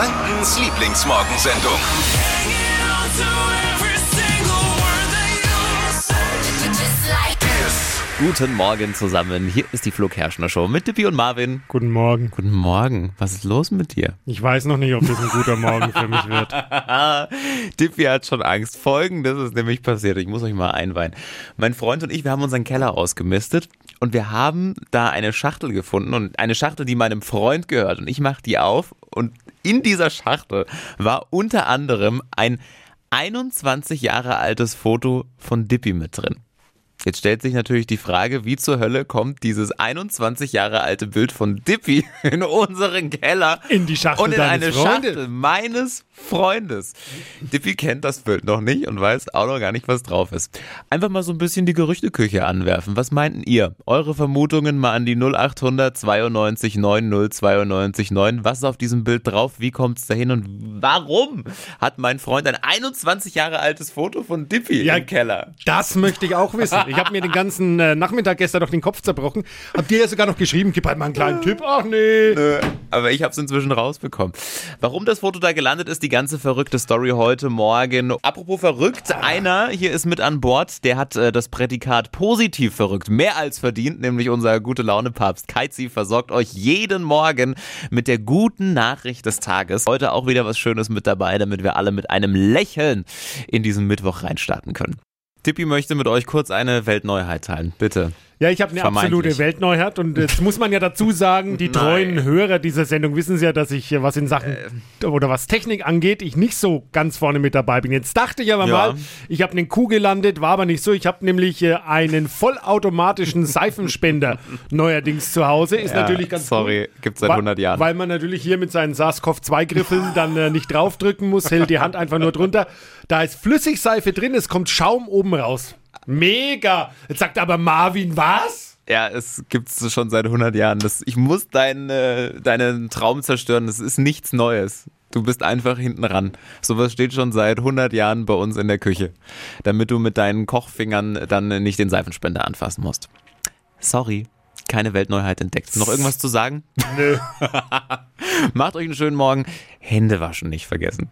Frankens Lieblingsmorgensendung. Guten Morgen zusammen. Hier ist die Flo Kerschner Show mit Dippi und Marvin. Guten Morgen. Guten Morgen. Was ist los mit dir? Ich weiß noch nicht, ob das ein guter Morgen für mich wird. Dippi hat schon Angst. Folgendes ist nämlich passiert. Ich muss euch mal einweihen. Mein Freund und ich, wir haben unseren Keller ausgemistet und wir haben da eine Schachtel gefunden und eine Schachtel, die meinem Freund gehört. Und ich mache die auf und in dieser Schachtel war unter anderem ein 21 Jahre altes Foto von Dippi mit drin. Jetzt stellt sich natürlich die Frage, wie zur Hölle kommt dieses 21 Jahre alte Bild von Dippy in unseren Keller In die Schachtel und in eine Freundes. Schachtel meines Freundes. Dippy kennt das Bild noch nicht und weiß auch noch gar nicht, was drauf ist. Einfach mal so ein bisschen die Gerüchteküche anwerfen. Was meinten ihr? Eure Vermutungen mal an die 0800 92 90 92 9. Was ist auf diesem Bild drauf? Wie kommt es dahin und warum hat mein Freund ein 21 Jahre altes Foto von Dippy Ja, im Keller? Das möchte ich auch wissen. Ich habe mir den ganzen äh, Nachmittag gestern noch den Kopf zerbrochen. Habt ihr ja sogar noch geschrieben, gib halt mal einen kleinen Tipp. Ach nee. Nö, aber ich habe es inzwischen rausbekommen. Warum das Foto da gelandet ist, die ganze verrückte Story heute Morgen. Apropos verrückt, einer hier ist mit an Bord, der hat äh, das Prädikat positiv verrückt, mehr als verdient, nämlich unser gute Laune Papst Keizi versorgt euch jeden Morgen mit der guten Nachricht des Tages. Heute auch wieder was Schönes mit dabei, damit wir alle mit einem Lächeln in diesen Mittwoch reinstarten können. Tippi möchte mit euch kurz eine Weltneuheit teilen. Bitte. Ja, ich habe eine absolute Weltneuheit und jetzt muss man ja dazu sagen, die treuen Hörer dieser Sendung wissen ja, dass ich, äh, was in Sachen Äh. oder was Technik angeht, ich nicht so ganz vorne mit dabei bin. Jetzt dachte ich aber Ja. mal, ich habe einen Kuh gelandet, war aber nicht so. Ich habe nämlich äh, einen vollautomatischen Seifenspender neuerdings zu Hause. Ist Ja, natürlich ganz sorry, cool. gibt's seit Wa- 100 Jahren. Weil man natürlich hier mit seinen SARS-CoV-2-Griffeln dann äh, nicht draufdrücken muss, hält die Hand einfach nur drunter. Da ist Flüssigseife drin, es kommt Schaum oben raus. Mega! Jetzt sagt aber Marvin, was? Ja, es gibt's schon seit 100 Jahren. Das, ich muss deinen, äh, deinen Traum zerstören. Das ist nichts Neues. Du bist einfach hinten ran. Sowas steht schon seit 100 Jahren bei uns in der Küche. Damit du mit deinen Kochfingern dann nicht den Seifenspender anfassen musst. Sorry, keine Weltneuheit entdeckt. Noch irgendwas zu sagen? Nö. Macht euch einen schönen Morgen. Hände waschen nicht vergessen.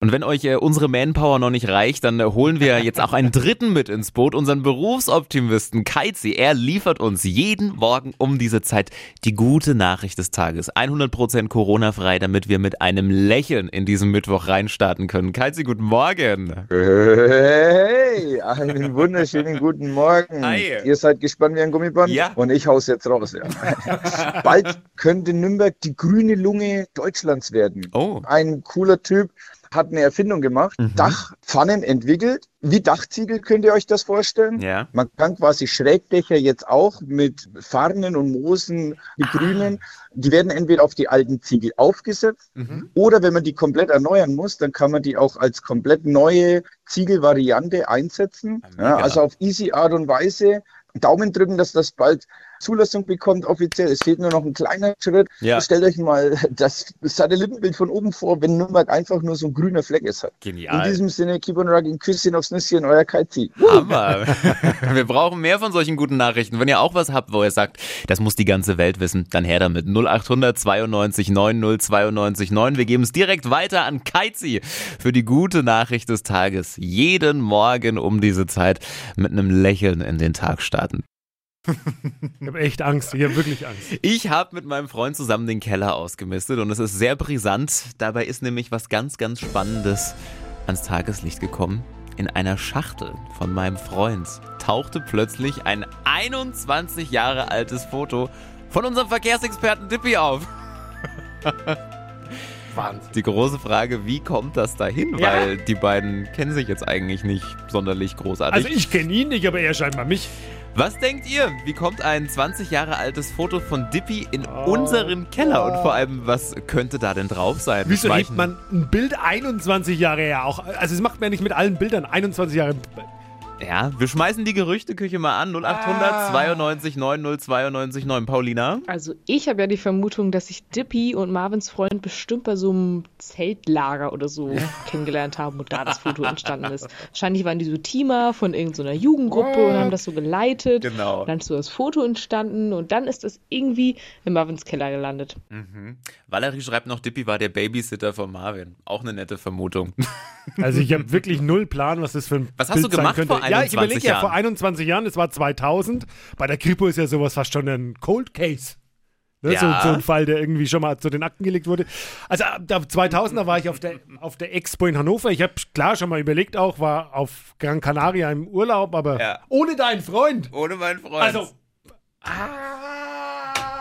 Und wenn euch äh, unsere Manpower noch nicht reicht, dann äh, holen wir jetzt auch einen dritten mit ins Boot, unseren Berufsoptimisten Keizi. Er liefert uns jeden Morgen um diese Zeit die gute Nachricht des Tages. 100% Corona-frei, damit wir mit einem Lächeln in diesen Mittwoch reinstarten können. Keizi, guten Morgen. Hey, einen wunderschönen guten Morgen. Hi. Ihr seid gespannt wie ein Gummiband Ja. und ich hau's jetzt raus. Ja. Bald könnte Nürnberg die grüne Lunge Deutschlands werden. Oh. Ein cooler Typ hat eine Erfindung gemacht, Mhm. Dachpfannen entwickelt. Wie Dachziegel könnt ihr euch das vorstellen? Ja. Man kann quasi Schrägdächer jetzt auch mit Farnen und Moosen begrünen. Die werden entweder auf die alten Ziegel aufgesetzt Mhm. oder wenn man die komplett erneuern muss, dann kann man die auch als komplett neue Ziegelvariante einsetzen. mega. Ja, also auf easy Art und Weise. Daumen drücken, dass das bald Zulassung bekommt offiziell. Es fehlt nur noch ein kleiner Schritt. Ja. Stellt euch mal das Satellitenbild von oben vor, wenn Nürnberg einfach nur so ein grüner Fleck ist. In Genial. diesem Sinne, keep on rocking, Küsschen aufs Nüsschen, euer Kaizi. Hammer. Wir brauchen mehr von solchen guten Nachrichten. Wenn ihr auch was habt, wo ihr sagt, das muss die ganze Welt wissen, dann her damit. 0800 92 90 92 9. Wir geben es direkt weiter an Keizi für die gute Nachricht des Tages. Jeden Morgen um diese Zeit mit einem Lächeln in den Tag starten. Ich habe echt Angst. Ich habe wirklich Angst. Ich habe mit meinem Freund zusammen den Keller ausgemistet und es ist sehr brisant. Dabei ist nämlich was ganz, ganz Spannendes ans Tageslicht gekommen. In einer Schachtel von meinem Freund tauchte plötzlich ein 21 Jahre altes Foto von unserem Verkehrsexperten Dippy auf. Wahnsinn. Die große Frage, wie kommt das dahin? Ja. Weil die beiden kennen sich jetzt eigentlich nicht sonderlich großartig. Also ich kenne ihn nicht, aber er scheinbar mich. Was denkt ihr? Wie kommt ein 20 Jahre altes Foto von Dippy in Oh. unseren Keller? Und vor allem, was könnte da denn drauf sein? Wieso hebt man ein Bild 21 Jahre her? Auch, also das macht man ja nicht mit allen Bildern 21 Jahre. Ja, wir schmeißen die Gerüchteküche mal an. 0800 Ah. 92 90 92 9. Paulina? Also ich habe ja die Vermutung, dass sich Dippy und Marvins Freund bestimmt bei so einem Zeltlager oder so kennengelernt haben und da das Foto entstanden ist. Wahrscheinlich waren die so Teamer von irgendeiner Jugendgruppe und haben das so geleitet. Genau. Und dann ist so das Foto entstanden und dann ist es irgendwie in Marvins Keller gelandet. Valerie schreibt noch, Dippy war der Babysitter von Marvin. Auch eine nette Vermutung. Also ich habe wirklich null Plan, was das für ein Was hast Bild du sein gemacht könnte. vor Ja, ich 21 überlege ja, vor Jahren? 21 Jahren, das war 2000. Bei der Kripo ist ja sowas fast schon ein Cold Case. Ne, Ja. so, so ein Fall, der irgendwie schon mal zu den Akten gelegt wurde. Also ab da 2000, da war ich auf der, auf der Expo in Hannover. Ich habe klar schon mal überlegt auch, war auf Gran Canaria im Urlaub, aber Ja. ohne deinen Freund. Ohne meinen Freund. Also,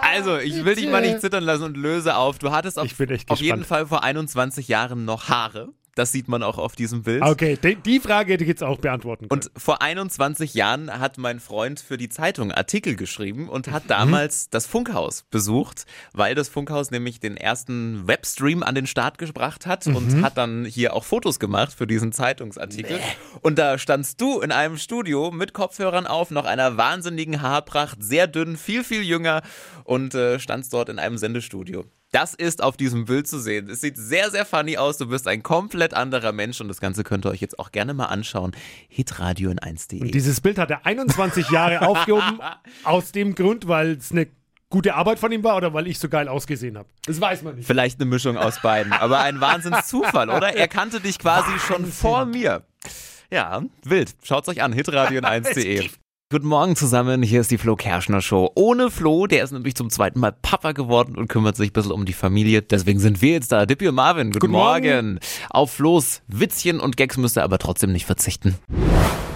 Also, ich will dich mal nicht zittern lassen und löse auf. Du hattest auf, auf jeden. Fall vor 21 Jahren noch Haare. Das sieht man auch auf diesem Bild. okay, die, die Frage hätte ich jetzt auch beantworten können. Und vor 21 Jahren hat mein Freund für die Zeitung Artikel geschrieben und Mhm. hat damals das Funkhaus besucht, weil das Funkhaus nämlich den ersten Webstream an den Start gebracht hat Mhm. und hat dann hier auch Fotos gemacht für diesen Zeitungsartikel. Und da standst du in einem Studio mit Kopfhörern auf, noch einer wahnsinnigen Haarpracht, sehr dünn, viel, viel jünger und äh, standst dort in einem Sendestudio. Das ist auf diesem Bild zu sehen. Es sieht sehr, sehr funny aus. Du bist ein komplett anderer Mensch und das Ganze könnt ihr euch jetzt auch gerne mal anschauen. Hitradio in 1.de. Und dieses Bild hat er 21 Jahre aufgehoben, aus dem Grund, weil es eine gute Arbeit von ihm war oder weil ich so geil ausgesehen habe. Das weiß man nicht. Vielleicht eine Mischung aus beiden, aber ein Wahnsinnszufall, oder? Er kannte dich quasi schon vor mir. Ja, wild. Schaut's euch an, hitradio in 1.de. Guten Morgen zusammen, hier ist die Flo Kerschner Show. Ohne Flo, der ist nämlich zum zweiten Mal Papa geworden und kümmert sich ein bisschen um die Familie. Deswegen sind wir jetzt da. Dippy und Marvin, guten, Guten Morgen. Morgen. Auf Flo's Witzchen und Gags müsst ihr aber trotzdem nicht verzichten.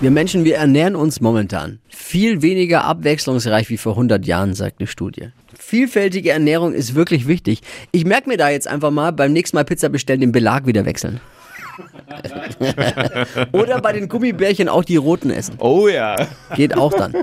Wir Menschen, wir ernähren uns momentan viel weniger abwechslungsreich wie vor 100 Jahren, sagt eine Studie. Vielfältige Ernährung ist wirklich wichtig. Ich merke mir da jetzt einfach mal, beim nächsten Mal Pizza bestellen, den Belag wieder wechseln. Oder bei den Gummibärchen auch die roten essen. Oh ja. Geht auch dann.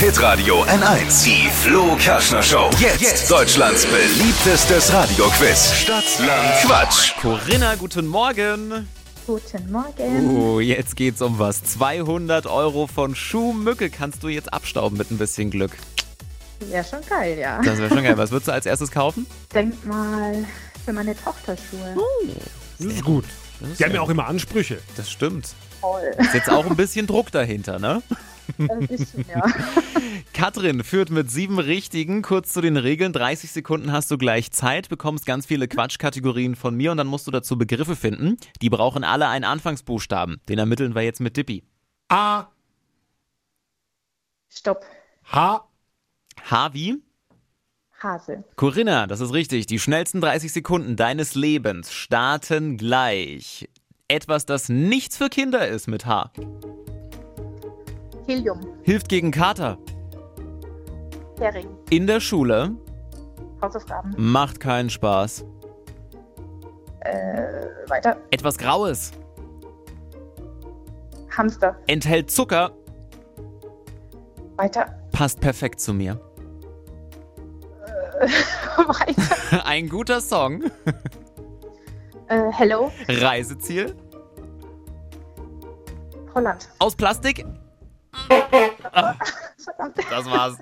Hitradio N1. Die Flo Kerschner Show. Jetzt, Deutschlands beliebtestes Radioquiz. Stadt, Land, Quatsch. Corinna, guten Morgen. Guten Morgen. Oh, jetzt geht's um was. 200 Euro von Schuhmücke kannst du jetzt abstauben mit ein bisschen Glück. Wäre schon geil, ja. Das wäre schon geil. Was würdest du als erstes kaufen? Denk mal für meine Tochter Schuhe. Das ist gut. Die haben ja auch immer Ansprüche. Das stimmt. Toll. Ist jetzt auch ein bisschen Druck dahinter, ne? Ein bisschen, ja. Katrin führt mit sieben Richtigen. Kurz zu den Regeln. 30 Sekunden hast du gleich Zeit, bekommst ganz viele Quatschkategorien von mir und dann musst du dazu Begriffe finden. Die brauchen alle einen Anfangsbuchstaben. Den ermitteln wir jetzt mit Dippy. A, Stopp. H, H wie? Hase. Corinna, das ist richtig. Die schnellsten 30 Sekunden deines Lebens starten gleich. Etwas, das nichts für Kinder ist mit H. Helium. Hilft gegen Kater. Hering. In der Schule. Hausaufgaben. Macht keinen Spaß. Äh, weiter. Etwas Graues. Hamster. Enthält Zucker. Weiter. Passt perfekt zu mir. weiter. Ein guter Song. Äh, hello. Reiseziel. Holland. Aus Plastik. Verdammt. Das war's.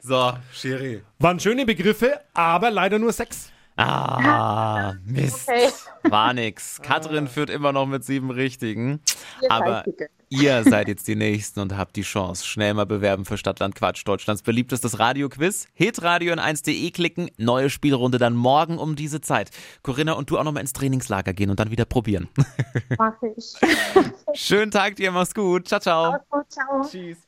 so, Sherry. waren schöne Begriffe, aber leider nur sechs. Ah, Mist. Okay. War nix. Katrin führt immer noch mit sieben Richtigen. Ihr Aber. Ihr seid jetzt die Nächsten und habt die Chance. Schnell mal bewerben für Stadtland Quatsch, Deutschlands beliebtestes Radioquiz. Hitradio in 1.de klicken, neue Spielrunde dann morgen um diese Zeit. Corinna und du auch nochmal ins Trainingslager gehen und dann wieder probieren. Mach ich. Schönen Tag dir, mach's gut. Ciao, ciao. Oh, ciao. Tschüss.